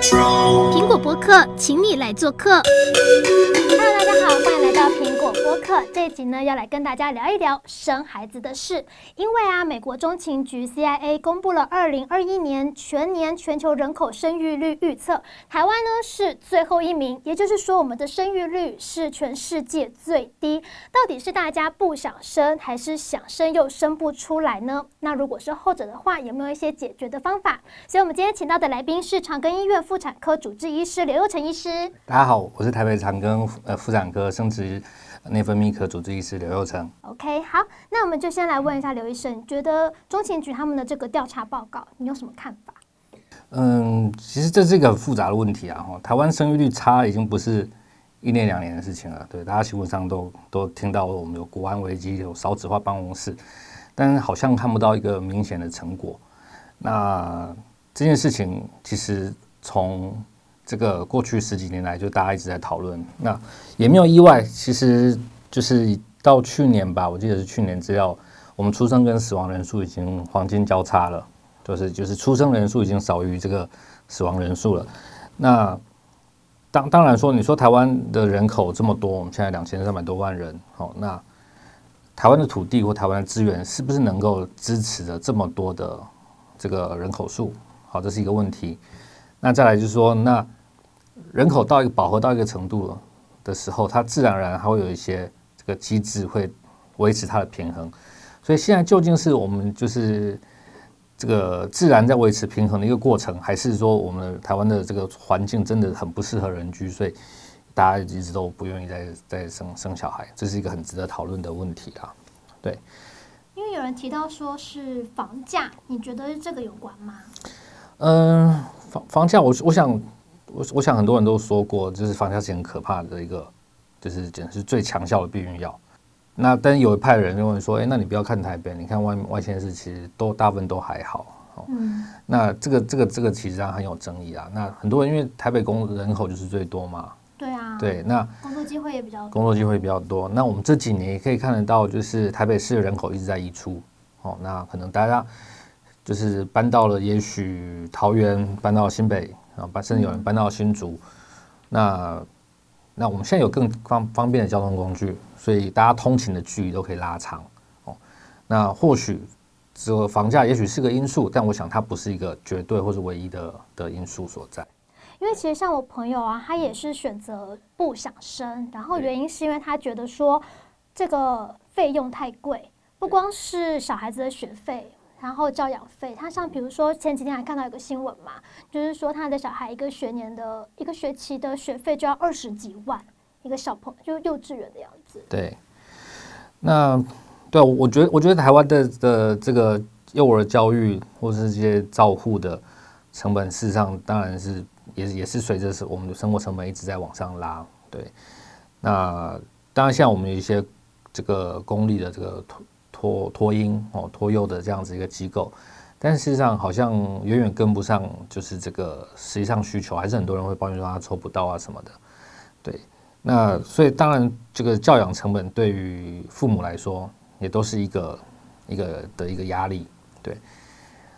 苹果播客，请你来做客。Hello，大家好，欢迎来到苹果播客。这一集呢，要来跟大家聊一聊生孩子的事。因为啊，美国中情局 CIA 公布了二零二一年全年全球人口生育率预测，台湾呢是最后一名，也就是说，我们的生育率是全世界最低。到底是大家不想生，还是想生又生不出来呢？那如果是后者的话，有没有一些解决的方法？所以，我们今天请到的来宾是长庚医院妇产科主治医师刘佑成医师。大家好，我是台北长庚呃妇产科生殖内分泌科主治医师刘佑成。OK，好，那我们就先来问一下刘医生，你觉得中情局他们的这个调查报告，你有什么看法？嗯，其实这是一个很复杂的问题啊。哈，台湾生育率差已经不是一年两年的事情了。对，大家新闻上都都听到我们有国安危机，有少子化办公室，但是好像看不到一个明显的成果。那这件事情其实从这个过去十几年来，就大家一直在讨论，那也没有意外。其实就是到去年吧，我记得是去年资料，我们出生跟死亡人数已经黄金交叉了，就是就是出生人数已经少于这个死亡人数了。那当当然说，你说台湾的人口这么多，我们现在两千三百多万人，好，那台湾的土地或台湾的资源是不是能够支持着这么多的这个人口数？好，这是一个问题。那再来就是说，那人口到一个饱和到一个程度的时候，它自然而然还会有一些这个机制会维持它的平衡。所以现在究竟是我们就是这个自然在维持平衡的一个过程，还是说我们台湾的这个环境真的很不适合人居，所以大家一直都不愿意再再生生小孩？这是一个很值得讨论的问题啊。对，因为有人提到说是房价，你觉得这个有关吗？嗯，房房价，我我想，我我想很多人都说过，就是房价是很可怕的一个，就是简直是最强效的避孕药。那但是有一派人认为说，哎，那你不要看台北，你看外外县市其实都大部分都还好。嗯，那这个这个这个其实上很有争议啊。那很多人因为台北工人口就是最多嘛，对啊，对，那工作机会也比较多，工作机会比较多。那我们这几年也可以看得到，就是台北市的人口一直在溢出。哦，那可能大家。就是搬到了，也许桃园搬到新北啊，搬甚至有人搬到新竹。那那我们现在有更方方便的交通工具，所以大家通勤的距离都可以拉长哦。那或许这个房价也许是个因素，但我想它不是一个绝对或是唯一的的因素所在。因为其实像我朋友啊，他也是选择不想生，然后原因是因为他觉得说这个费用太贵，不光是小孩子的学费。然后教养费，他像比如说前几天还看到一个新闻嘛，就是说他的小孩一个学年的一个学期的学费就要二十几万，一个小朋友就幼稚园的样子。对，那对，我觉得我觉得台湾的的这个幼儿教育或是这些照护的成本，事实上当然是也也是随着是我们的生活成本一直在往上拉。对，那当然像我们有一些这个公立的这个。托托婴哦，托幼的这样子一个机构，但事实上好像远远跟不上，就是这个实际上需求，还是很多人会抱怨说他抽不到啊什么的。对，那所以当然这个教养成本对于父母来说，也都是一个一个的一个压力，对。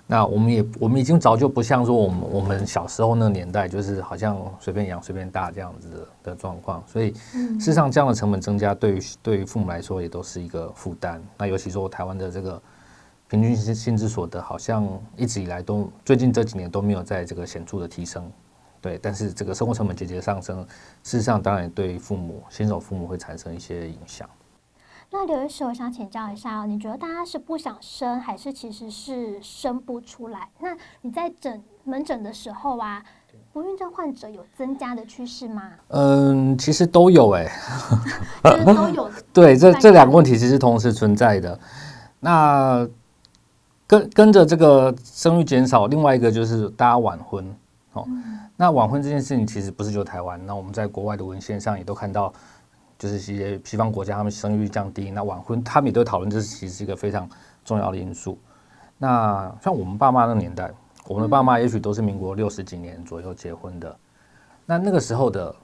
那我们也，我们已经早就不像说我们我们小时候那个年代，就是好像随便养随便大这样子的的状况。所以，事实上这样的成本增加，对于对于父母来说也都是一个负担。那尤其说台湾的这个平均薪薪资所得，好像一直以来都最近这几年都没有在这个显著的提升。对，但是这个生活成本节节上升，事实上当然对父母新手父母会产生一些影响。那刘医师，我想请教一下哦，你觉得大家是不想生，还是其实是生不出来？那你在诊门诊的时候啊，不孕症患者有增加的趋势吗？嗯，其实都有哎、欸，都有。对，这这两个问题其实同时存在的。那跟跟着这个生育减少，另外一个就是大家晚婚哦。嗯、那晚婚这件事情其实不是就台湾，那我们在国外的文献上也都看到。就是一些西方国家，他们生育率降低，那晚婚，他们也都讨论，这是其实是一个非常重要的因素。那像我们爸妈那个年代，我们的爸妈也许都是民国六十几年左右结婚的。那那个时候的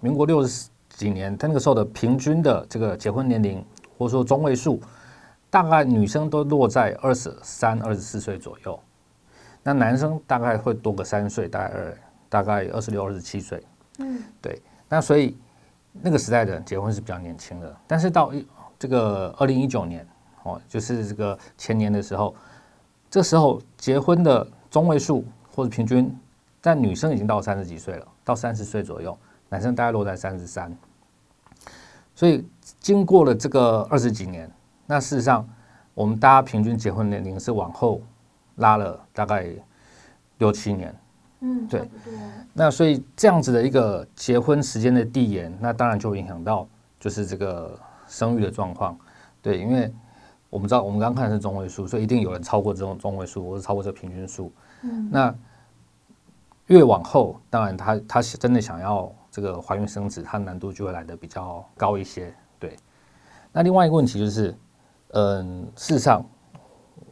民国六十几年，他那个时候的平均的这个结婚年龄，或者说中位数，大概女生都落在二十三、二十四岁左右，那男生大概会多个三岁，大概二大概二十六、二十七岁。嗯，对。那所以那个时代的人结婚是比较年轻的，但是到一这个二零一九年哦，就是这个前年的时候，这时候结婚的中位数或者平均，但女生已经到三十几岁了，到三十岁左右，男生大概落在三十三。所以经过了这个二十几年，那事实上我们大家平均结婚年龄是往后拉了大概六七年。嗯，对。那所以这样子的一个结婚时间的递延，那当然就影响到就是这个生育的状况。对，因为我们知道我们刚刚看的是中位数，所以一定有人超过这种中位数，或者超过这个平均数。嗯。那越往后，当然他他真的想要这个怀孕生子，它难度就会来的比较高一些。对。那另外一个问题就是，嗯，事实上，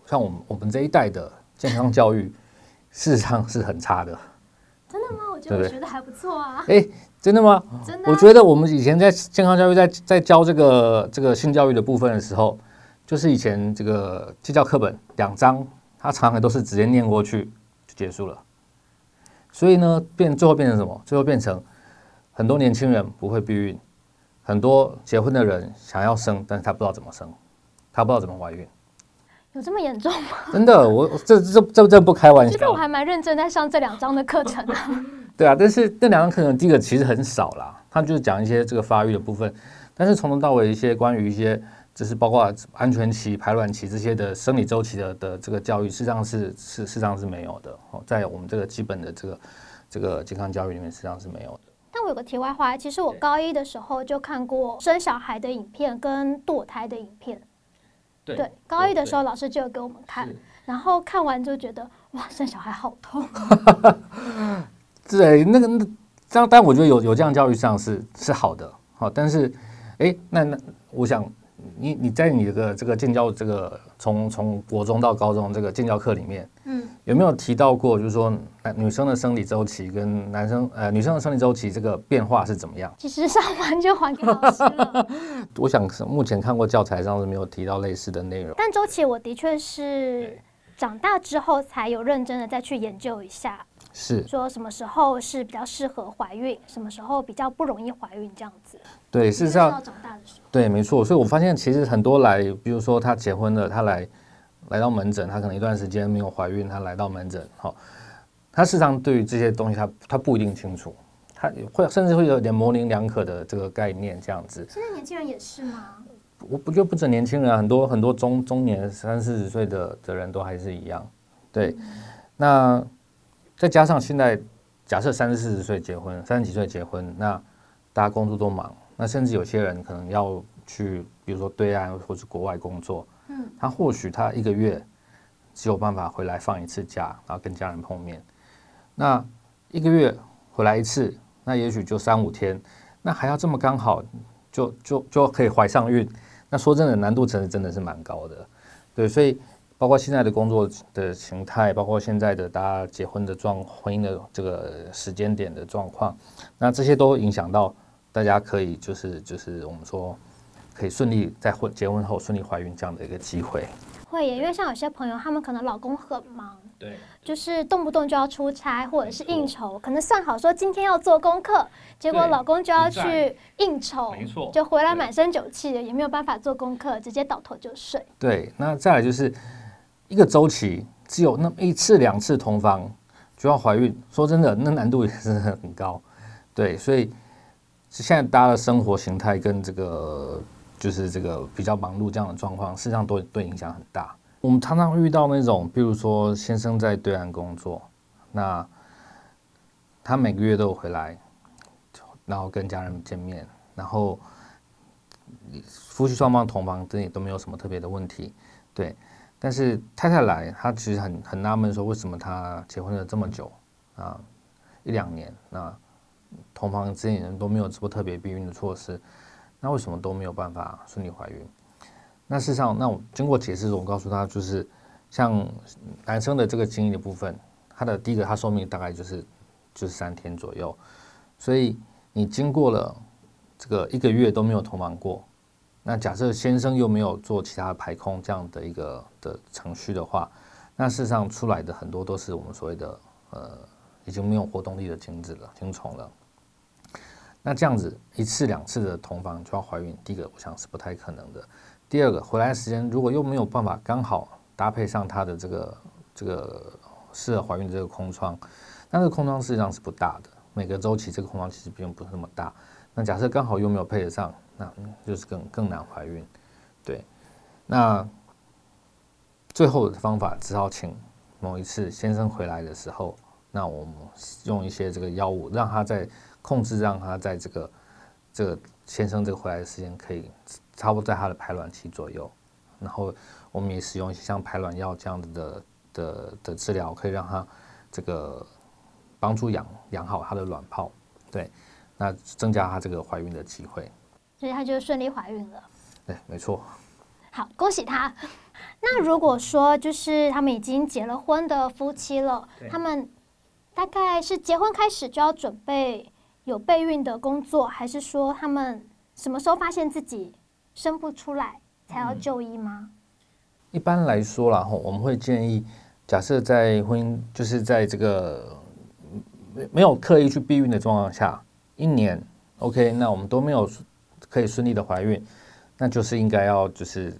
像我们我们这一代的健康教育。事实上是很差的，真的吗？我觉得我学的还不错啊。哎，真的吗？真的。我觉得我们以前在健康教育在在教这个这个性教育的部分的时候，就是以前这个基教课本两章，它常常都是直接念过去就结束了。所以呢，变最后变成什么？最后变成很多年轻人不会避孕，很多结婚的人想要生，但是他不知道怎么生，他不知道怎么怀孕。有这么严重吗？真的，我这这这这不开玩笑。其实我还蛮认真在上这两章的课程啊。对啊，但是这两章课程第一个其实很少啦，他就是讲一些这个发育的部分，但是从头到尾一些关于一些就是包括安全期、排卵期这些的生理周期的的这个教育，事实上是是事实上是没有的哦，在我们这个基本的这个这个健康教育里面，实际上是没有的。但我有个题外话，其实我高一的时候就看过生小孩的影片跟堕胎的影片。对，对，高一的时候老师就有给我们看，然后看完就觉得哇，生小孩好痛。对，那个那这样，但我觉得有有这样教育上是是好的，好，但是哎，那那我想你你在你这个这个建教这个从从国中到高中这个建教课里面，嗯，有没有提到过，就是说女生的生理周期跟男生呃女生的生理周期这个变化是怎么样？其实上完就还给老师了。我想目前看过教材上是没有提到类似的内容。但周期我的确是长大之后才有认真的再去研究一下，是说什么时候是比较适合怀孕，什么时候比较不容易怀孕这样子。对，事实上对，没错。所以我发现其实很多来，比如说他结婚了，他来来到门诊，他可能一段时间没有怀孕，他来到门诊，好，他事实上对于这些东西他他不一定清楚。他会甚至会有点模棱两可的这个概念，这样子。现在年轻人也是吗？我不就不止年轻人，很多很多中中年三四十岁的的人都还是一样。对，嗯、那再加上现在假设三四十岁结婚，三十几岁结婚，那大家工作都忙，那甚至有些人可能要去，比如说对岸或是国外工作，他或许他一个月只有办法回来放一次假，然后跟家人碰面，那一个月回来一次。那也许就三五天，那还要这么刚好就就就可以怀上孕，那说真的难度真的真的是蛮高的，对，所以包括现在的工作的形态，包括现在的大家结婚的状婚姻的这个时间点的状况，那这些都影响到大家可以就是就是我们说可以顺利在婚结婚后顺利怀孕这样的一个机会。会耶，因为像有些朋友，他们可能老公很忙，对，就是动不动就要出差或者是应酬，可能算好说今天要做功课，结果老公就要去应酬，没错，就回来满身酒气的，也没有办法做功课，直接倒头就睡。对，那再来就是一个周期只有那么一次两次同房就要怀孕，说真的，那难度也是很高。对，所以现在大家的生活形态跟这个。就是这个比较忙碌这样的状况，事实上都对影响很大。我们常常遇到那种，比如说先生在对岸工作，那他每个月都有回来，然后跟家人见面，然后夫妻双方同房，这也都没有什么特别的问题，对。但是太太来，她其实很很纳闷，说为什么她结婚了这么久啊，一两年，那同房之间人都没有做特别避孕的措施。那为什么都没有办法顺利怀孕？那事实上，那我经过解释，我告诉他，就是像男生的这个精液的部分，他的第一个，他寿命大概就是就是三天左右。所以你经过了这个一个月都没有同房过，那假设先生又没有做其他排空这样的一个的程序的话，那事实上出来的很多都是我们所谓的呃已经没有活动力的精子了，精虫了。那这样子一次两次的同房就要怀孕，第一个我想是不太可能的。第二个回来时间如果又没有办法刚好搭配上他的这个这个适合怀孕的这个空窗，那这个空窗实际上是不大的，每个周期这个空窗其实并不是那么大。那假设刚好又没有配得上，那就是更更难怀孕。对，那最后的方法只好请某一次先生回来的时候，那我们用一些这个药物让他在。控制让他在这个这个先生这个回来的时间可以差不多在他的排卵期左右，然后我们也使用一些像排卵药这样子的的的治疗，可以让他这个帮助养养好他的卵泡，对，那增加他这个怀孕的机会，所以他就顺利怀孕了。对，没错。好，恭喜他。那如果说就是他们已经结了婚的夫妻了，他们大概是结婚开始就要准备。有备孕的工作，还是说他们什么时候发现自己生不出来才要就医吗？一般来说啦，我们会建议，假设在婚姻就是在这个没没有刻意去避孕的状况下，一年 OK，那我们都没有可以顺利的怀孕，那就是应该要就是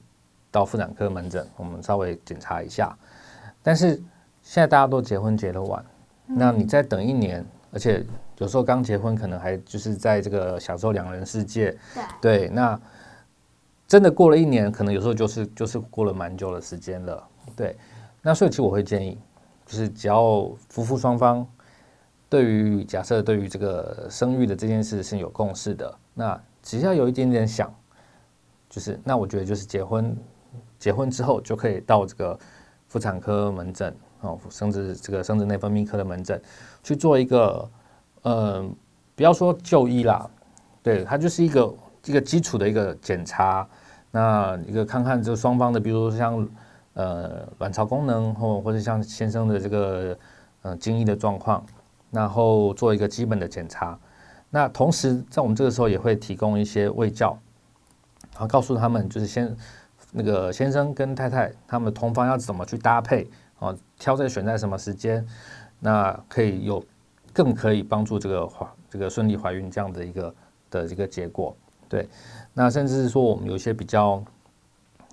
到妇产科门诊，我们稍微检查一下。但是现在大家都结婚结得晚，那你再等一年，而且。有时候刚结婚，可能还就是在这个享受两人世界，对，对，那真的过了一年，可能有时候就是就是过了蛮久的时间了，对。那所以其实我会建议，就是只要夫妇双方对于假设对于这个生育的这件事是有共识的，那只要有一点点想，就是那我觉得就是结婚结婚之后就可以到这个妇产科门诊哦，生殖这个生殖内分泌科的门诊去做一个。嗯，不要说就医啦，对，它就是一个一个基础的一个检查，那一个看看这双方的，比如说像呃卵巢功能或或者像先生的这个呃精液的状况，然后做一个基本的检查。那同时在我们这个时候也会提供一些卫教，然后告诉他们就是先那个先生跟太太他们同房要怎么去搭配啊，挑在选在什么时间，那可以有。更可以帮助这个怀这个顺利怀孕这样的一个的这个结果，对。那甚至是说我们有一些比较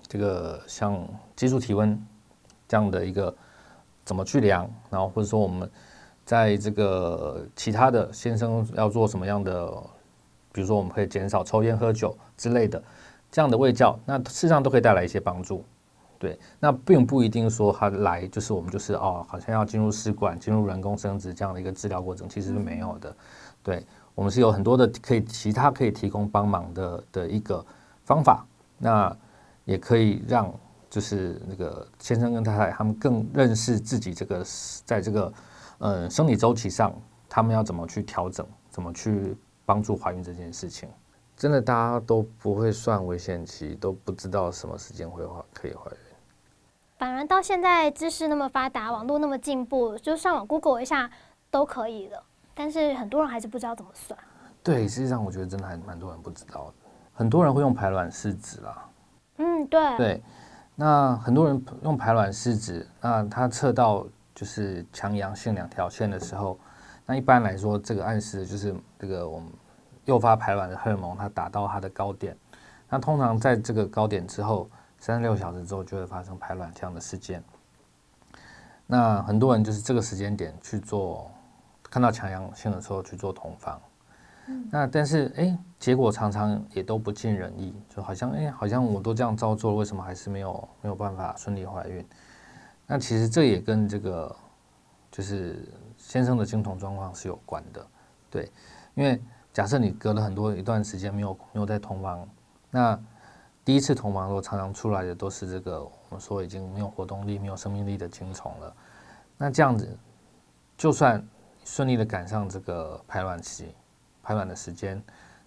这个像基础体温这样的一个怎么去量，然后或者说我们在这个其他的先生要做什么样的，比如说我们可以减少抽烟喝酒之类的这样的卫教，那事实上都可以带来一些帮助。对，那并不一定说他来就是我们就是哦，好像要进入试管、进入人工生殖这样的一个治疗过程，其实是没有的。对，我们是有很多的可以其他可以提供帮忙的的一个方法，那也可以让就是那个先生跟太太他们更认识自己这个在这个嗯生理周期上，他们要怎么去调整，怎么去帮助怀孕这件事情。真的大家都不会算危险期，都不知道什么时间会怀可以怀孕。反而到现在知识那么发达，网络那么进步，就上网 Google 一下都可以了。但是很多人还是不知道怎么算。对，实际上我觉得真的还蛮多人不知道的。很多人会用排卵试纸啦。嗯，对。对，那很多人用排卵试纸，那他测到就是强阳性两条线的时候，那一般来说，这个暗示就是这个我们诱发排卵的荷尔蒙它达到它的高点。那通常在这个高点之后。三十六小时之后就会发生排卵这样的事件。那很多人就是这个时间点去做，看到强阳性的时候去做同房。那但是哎，结果常常也都不尽人意，就好像哎，好像我都这样照做了，为什么还是没有没有办法顺利怀孕？那其实这也跟这个就是先生的精虫状况是有关的，对，因为假设你隔了很多一段时间没有没有在同房，那第一次同房的时候，常常出来的都是这个我们说已经没有活动力、没有生命力的精虫了。那这样子，就算顺利的赶上这个排卵期、排卵的时间，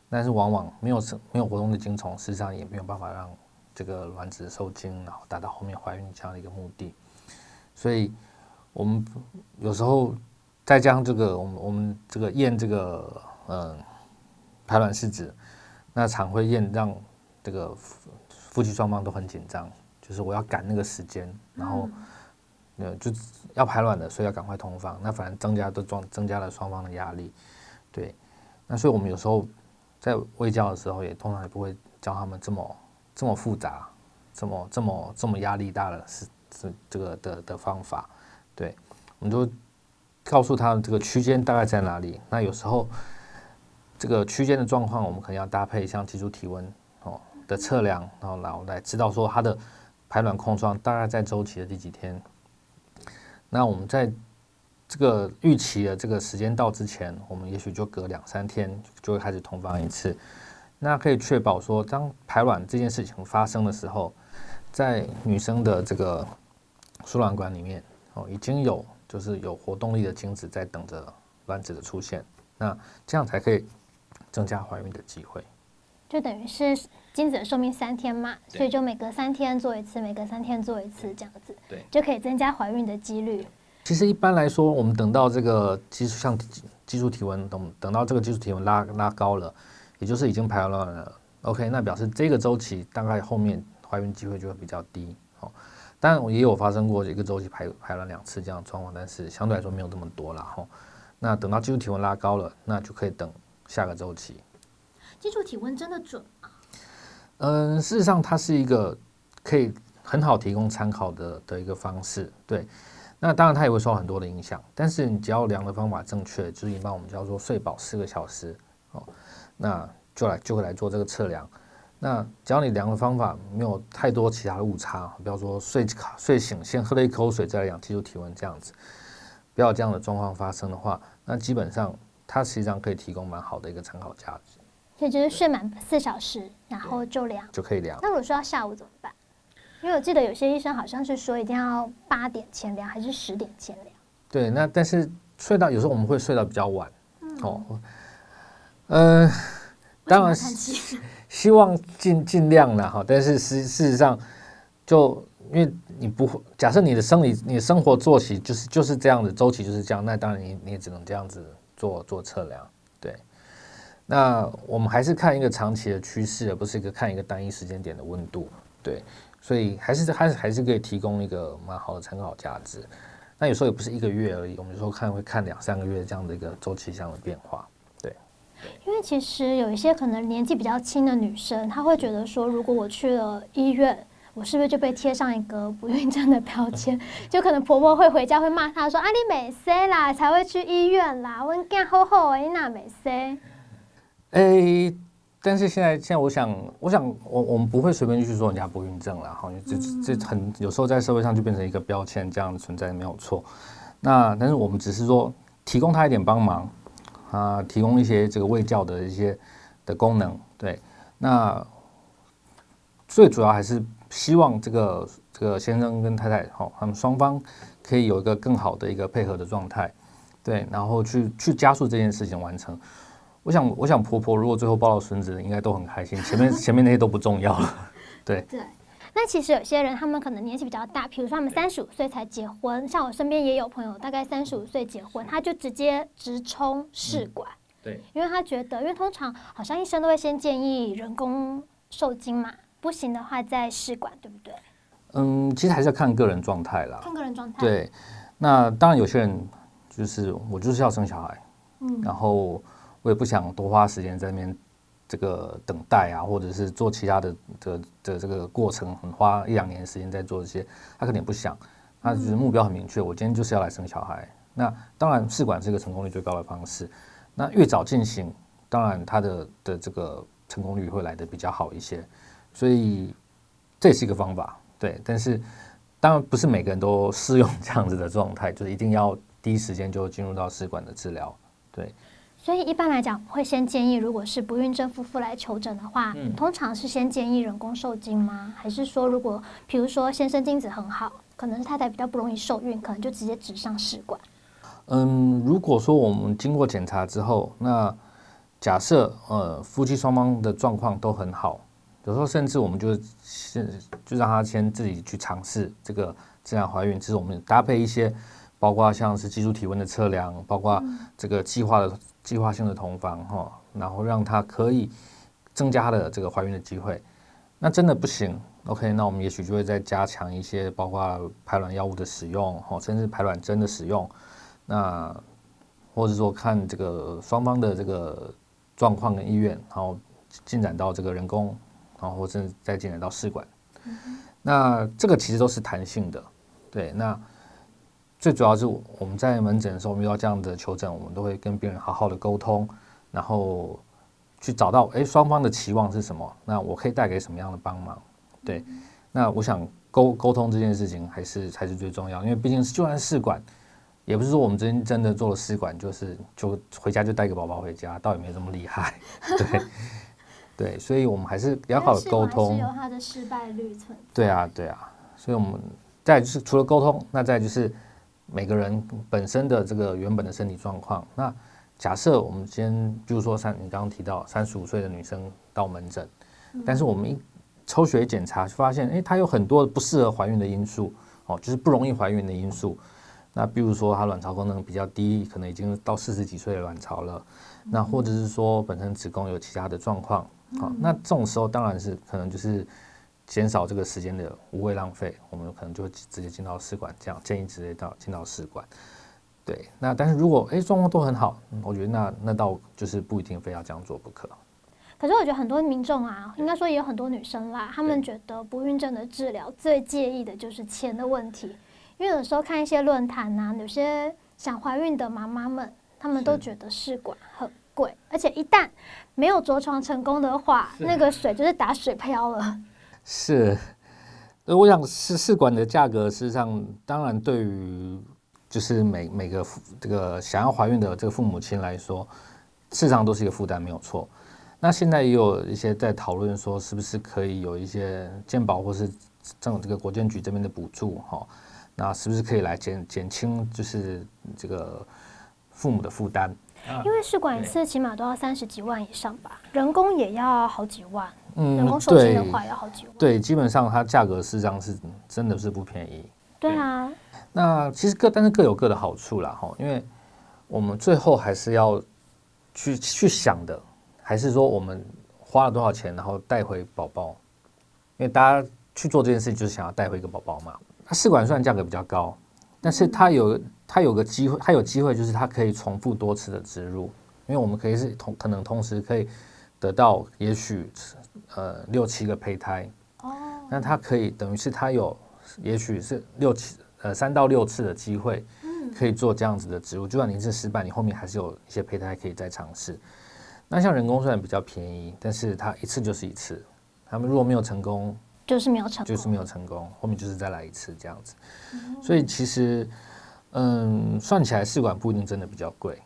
但是往往没有生、没有活动的精虫，事实上也没有办法让这个卵子受精，然后达到后面怀孕这样的一个目的。所以，我们有时候再加上这个，我们我们这个验这个嗯排卵试纸，那常会验让。这个夫夫妻双方都很紧张，就是我要赶那个时间，然后呃，就要排卵的，所以要赶快同房，那反而增加的状增加了双方的压力，对，那所以我们有时候在喂教的时候，也通常也不会教他们这么这么复杂，这么这么这么压力大的是是这个的的方法，对，我们就告诉他们这个区间大概在哪里，那有时候这个区间的状况，我们可能要搭配像提出体温哦的测量，然后来来知道说它的排卵空窗大概在周期的第几天。那我们在这个预期的这个时间到之前，我们也许就隔两三天就会开始同房一次，那可以确保说，当排卵这件事情发生的时候，在女生的这个输卵管里面哦，已经有就是有活动力的精子在等着卵子的出现，那这样才可以增加怀孕的机会。就等于是精子的寿命三天嘛，所以就每隔三天做一次，每隔三天做一次这样子，对，就可以增加怀孕的几率。其实一般来说，我们等到这个基础像基础体温等等到这个基础体温拉拉高了，也就是已经排卵了，OK，那表示这个周期大概后面怀孕机会就会比较低哦。当然也有发生过一个周期排排卵两次这样的状况，但是相对来说没有这么多了哈。那等到基础体温拉高了，那就可以等下个周期。基础体温真的准吗？嗯，事实上它是一个可以很好提供参考的的一个方式。对，那当然它也会受很多的影响，但是你只要量的方法正确，就是一般我们叫做睡饱四个小时哦，那就来就会来做这个测量。那只要你量的方法没有太多其他的误差，比方说睡卡睡醒先喝了一口水再来量基础体温这样子，不要这样的状况发生的话，那基本上它实际上可以提供蛮好的一个参考价值。所以就是睡满四小时，然后就量就可以量。那如果说要下午怎么办？因为我记得有些医生好像是说一定要八点前量，还是十点前量？对，那但是睡到有时候我们会睡到比较晚，嗯、哦，呃，当然是希望尽尽量了哈。但是事事实上，就因为你不会假设你的生理、你的生活作息就是就是这样的周期就是这样，那当然你你也只能这样子做做测量，对。那我们还是看一个长期的趋势，而不是一个看一个单一时间点的温度，对，所以还是还是还是可以提供一个蛮好的参考价值。那有时候也不是一个月而已，我们有时候看会看两三个月这样的一个周期上的变化，对。因为其实有一些可能年纪比较轻的女生，她会觉得说，如果我去了医院，我是不是就被贴上一个不孕症的标签？就可能婆婆会回家会骂她说：“啊，你没生啦，才会去医院啦，我干好好的，你哪没生？”哎、欸，但是现在，现在我想，我想，我我们不会随便去说人家不孕症了哈，这这很有时候在社会上就变成一个标签，这样的存在没有错。那但是我们只是说提供他一点帮忙啊，提供一些这个卫教的一些的功能，对。那最主要还是希望这个这个先生跟太太哈，他们双方可以有一个更好的一个配合的状态，对，然后去去加速这件事情完成。我想，我想婆婆如果最后抱到孙子，应该都很开心。前面 前面那些都不重要了，对。对。那其实有些人，他们可能年纪比较大，比如说他们三十五岁才结婚，像我身边也有朋友，大概三十五岁结婚，他就直接直冲试管。嗯。对。因为他觉得，因为通常好像医生都会先建议人工受精嘛，不行的话再试管，对不对？嗯，其实还是要看个人状态啦。看个人状态。对。那当然，有些人就是我就是要生小孩，嗯，然后。我也不想多花时间在那边这个等待啊，或者是做其他的的的这个过程，很花一两年时间在做这些。他肯定不想，他就是目标很明确，我今天就是要来生小孩。那当然试管是一个成功率最高的方式。那越早进行，当然他的的这个成功率会来的比较好一些。所以这也是一个方法，对。但是当然不是每个人都适用这样子的状态，就是一定要第一时间就进入到试管的治疗，对。所以一般来讲，会先建议，如果是不孕症夫妇来求诊的话，嗯，通常是先建议人工受精吗？还是说，如果比如说先生精子很好，可能是太太比较不容易受孕，可能就直接指上试管？嗯，如果说我们经过检查之后，那假设呃夫妻双方的状况都很好，有时候甚至我们就先就让他先自己去尝试这个自然怀孕，其实我们搭配一些，包括像是基础体温的测量，包括这个计划的。计划性的同房哈，然后让她可以增加他的这个怀孕的机会。那真的不行，OK，那我们也许就会再加强一些，包括排卵药物的使用，哦，甚至排卵针的使用。那或者说看这个双方的这个状况跟意愿，然后进展到这个人工，然后或者再进展到试管。嗯、那这个其实都是弹性的，对。那最主要是我们在门诊的时候遇到这样的求诊，我们都会跟病人好好的沟通，然后去找到哎双方的期望是什么，那我可以带给什么样的帮忙，对。那我想沟沟通这件事情还是才是最重要，因为毕竟就算试管。也不是说我们真真的做了试管，就是就回家就带个宝宝回家，倒也没这么厉害，对对，所以我们还是良好的沟通。有它的失败率存在。对啊，对啊，所以我们再就是除了沟通，那再就是每个人本身的这个原本的身体状况。那假设我们今天，比如说三，你刚刚提到三十五岁的女生到门诊，但是我们一抽血检查就发现，哎，她有很多不适合怀孕的因素，哦，就是不容易怀孕的因素。那比如说，她卵巢功能比较低，可能已经到四十几岁的卵巢了。那或者是说，本身子宫有其他的状况，好，那这种时候当然是可能就是减少这个时间的无谓浪费，我们可能就会直接进到试管，这样建议直接到进到试管。对，那但是如果哎状况都很好，我觉得那那倒就是不一定非要这样做不可。可是我觉得很多民众啊，应该说也有很多女生啦，她们觉得不孕症的治疗最介意的就是钱的问题。因为有时候看一些论坛呐，有些想怀孕的妈妈们，她们都觉得试管很贵，而且一旦没有着床成功的话，那个水就是打水漂了。是，我想试试管的价格，事实上当然对于就是每每个这个想要怀孕的这个父母亲来说，事实上都是一个负担，没有错。那现在也有一些在讨论说，是不是可以有一些健保或是这种这个国健局这边的补助哈？那是不是可以来减减轻，就是这个父母的负担？因为试管一次起码都要三十几万以上吧，人工也要好几万。嗯，人工受精的话要好几万。对，基本上它价格实际上是真的是不便宜。对啊。那其实各但是各有各的好处啦哈，因为我们最后还是要去去想的，还是说我们花了多少钱，然后带回宝宝？因为大家去做这件事情就是想要带回一个宝宝嘛。它试管虽然价格比较高，但是它有它有个机会，它有机会就是它可以重复多次的植入，因为我们可以是同可能同时可以得到也许呃六七个胚胎。哦，那它可以等于是它有也许是六七呃三到六次的机会，可以做这样子的植入，就算你是失败，你后面还是有一些胚胎可以再尝试。那像人工虽然比较便宜，但是它一次就是一次，他们如果没有成功。就是没有成功，就是没有成功，后面就是再来一次这样子，所以其实，嗯，算起来试管不一定真的比较贵，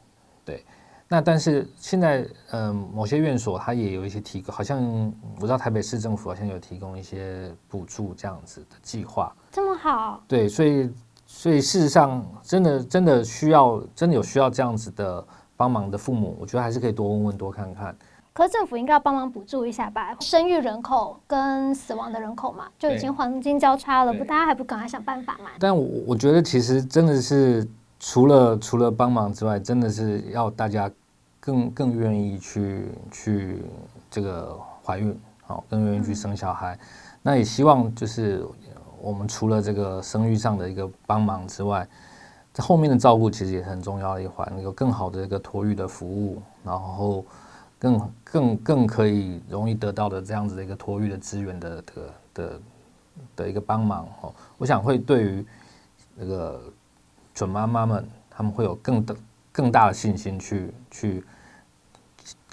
对。那但是现在，嗯，某些院所它也有一些提供，好像我知道台北市政府好像有提供一些补助这样子的计划，这么好？对，所以所以事实上，真的真的需要，真的有需要这样子的帮忙的父母，我觉得还是可以多问问，多看看。可是政府应该要帮忙补助一下吧？生育人口跟死亡的人口嘛，就已经黄金交叉了，不，大家还不赶快想办法嘛？但我我觉得其实真的是除了除了帮忙之外，真的是要大家更更愿意去去这个怀孕，好，更愿意去生小孩。嗯、那也希望就是我们除了这个生育上的一个帮忙之外，在后面的照顾其实也很重要的一环，有更好的一个托育的服务，然后。更更更可以容易得到的这样子的一个托育的资源的的的的一个帮忙哦，我想会对于那个准妈妈们，他们会有更的更大的信心去去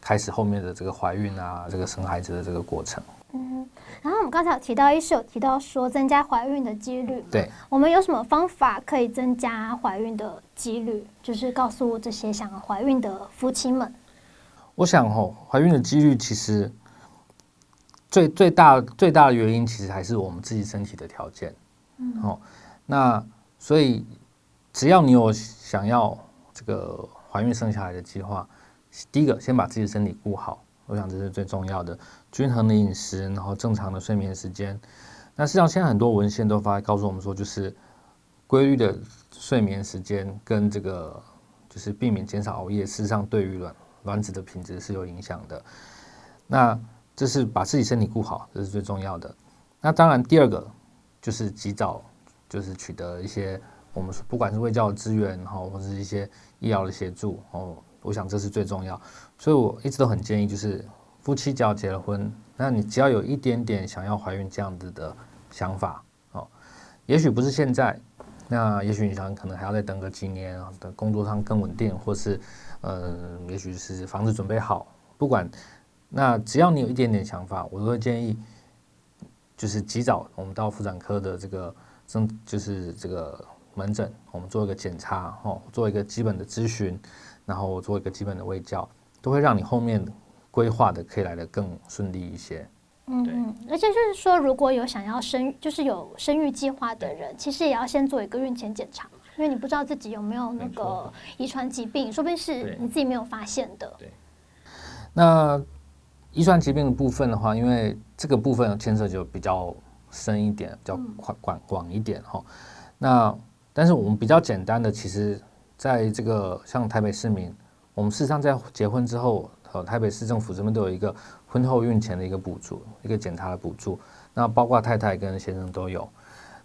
开始后面的这个怀孕啊，这个生孩子的这个过程。嗯，然后我们刚才有提到，医师有提到说增加怀孕的几率，对，我们有什么方法可以增加怀孕的几率？就是告诉这些想要怀孕的夫妻们。我想吼，怀孕的几率其实最最大最大的原因，其实还是我们自己身体的条件。嗯，哦，那所以只要你有想要这个怀孕生下来的计划，第一个先把自己的身体顾好，我想这是最重要的。均衡的饮食，然后正常的睡眠时间。那实际上现在很多文献都发告诉我们说，就是规律的睡眠时间跟这个就是避免减少熬夜，事实上对于卵卵子的品质是有影响的，那这是把自己身体顾好，这是最重要的。那当然，第二个就是及早就是取得一些我们不管是卫教的资源哈，或者是一些医疗的协助哦，我想这是最重要。所以我一直都很建议，就是夫妻只要结了婚，那你只要有一点点想要怀孕这样子的想法哦，也许不是现在，那也许你想可能还要再等个几年，等工作上更稳定，或是呃，也许是房子准备好，不管。那只要你有一点点想法，我都会建议，就是及早我们到妇产科的这个生，就是这个门诊，我们做一个检查，哦，做一个基本的咨询，然后做一个基本的卫教，都会让你后面规划的可以来得更顺利一些。嗯嗯，而且就是说，如果有想要生，就是有生育计划的人，其实也要先做一个孕前检查，因为你不知道自己有没有那个遗传疾病，说不定是你自己没有发现的。对，那。遗传疾病的部分的话，因为这个部分牵涉就比较深一点，比较宽广广一点哈。那但是我们比较简单的，其实在这个像台北市民，我们事实上在结婚之后，呃，台北市政府这边都有一个婚后孕前的一个补助，一个检查的补助。那包括太太跟先生都有。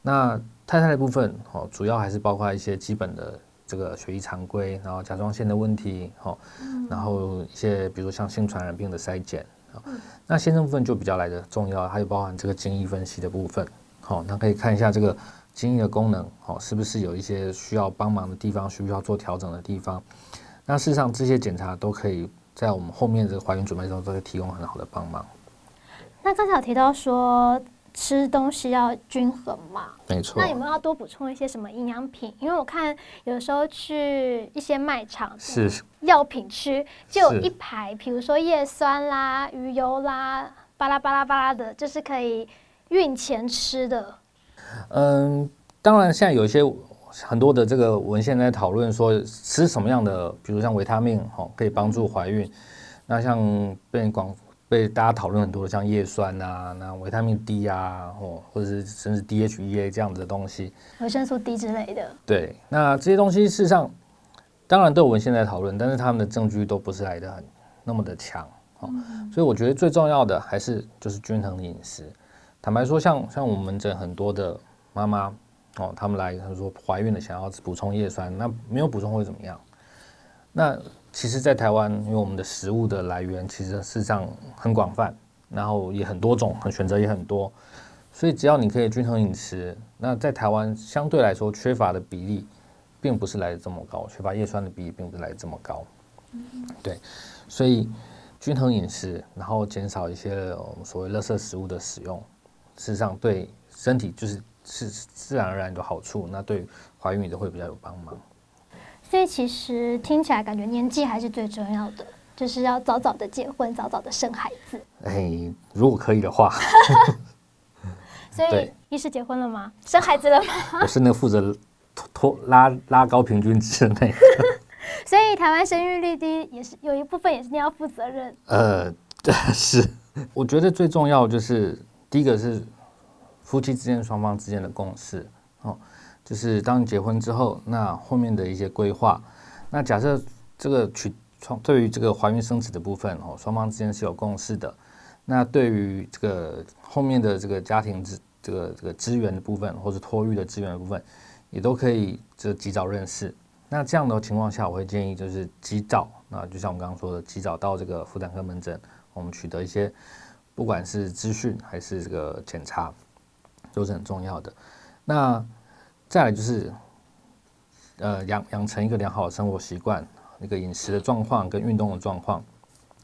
那太太的部分哦，主要还是包括一些基本的。这个血液常规，然后甲状腺的问题，哦，然后一些比如像性传染病的筛检，那先生部分就比较来的重要，还有包含这个精液分析的部分，好，那可以看一下这个精液的功能，哦，是不是有一些需要帮忙的地方，需要做调整的地方？那事实上这些检查都可以在我们后面这个怀孕准备中都会提供很好的帮忙。那刚才有提到说。吃东西要均衡嘛，没错。那有没有要多补充一些什么营养品？因为我看有时候去一些卖场，是药品区就有一排，比如说叶酸啦、鱼油啦、巴拉巴拉巴拉的，就是可以孕前吃的。嗯，当然现在有一些很多的这个文献在讨论说吃什么样的，比如像维他命哦，可以帮助怀孕。那像被广。被大家讨论很多的，像叶酸啊，那维他命 D 啊，或或者是甚至 DHEA 这样子的东西，维生素 D 之类的。对，那这些东西事实上当然对我们现在讨论，但是他们的证据都不是来的很那么的强，嗯，所以我觉得最重要的还是就是均衡的饮食。坦白说像，像像我们这很多的妈妈哦，他们来他说怀孕了想要补充叶酸，那没有补充会怎么样？那其实，在台湾，因为我们的食物的来源其实事实上很广泛，然后也很多种，很选择也很多，所以只要你可以均衡饮食，那在台湾相对来说缺乏的比例，并不是来的这么高，缺乏叶酸的比例并不是来的这么高。对，所以均衡饮食，然后减少一些我们所谓垃圾食物的使用，事实上对身体就是是自然而然的好处，那对怀孕也都会比较有帮忙。所以其实听起来感觉年纪还是最重要的，就是要早早的结婚，早早的生孩子。哎，如果可以的话。所以，医师结婚了吗？生孩子了吗？我是那个负责拖拖拉拉高平均值的那个。所以台湾生育率低，也是有一部分也是你要负责任。呃，对，是。我觉得最重要就是第一个是夫妻之间双方之间的共识哦。就是当你结婚之后，那后面的一些规划，那假设这个取双对于这个怀孕生子的部分哦，双方之间是有共识的。那对于这个后面的这个家庭资这个这个资源的部分，或是托育的资源的部分，也都可以就及早认识。那这样的情况下，我会建议就是及早，那就像我刚刚说的，及早到这个妇产科门诊，我们取得一些不管是资讯还是这个检查，都是很重要的。那再来就是，呃，养养成一个良好的生活习惯，那个饮食的状况跟运动的状况，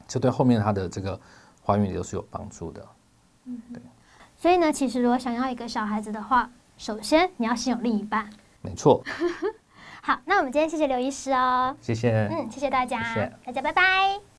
这对后面他的这个怀孕也都是有帮助的。嗯，对。所以呢，其实如果想要一个小孩子的话，首先你要先有另一半。没错。好，那我们今天谢谢刘医师哦。谢谢。嗯，谢谢大家。谢谢。大家拜拜。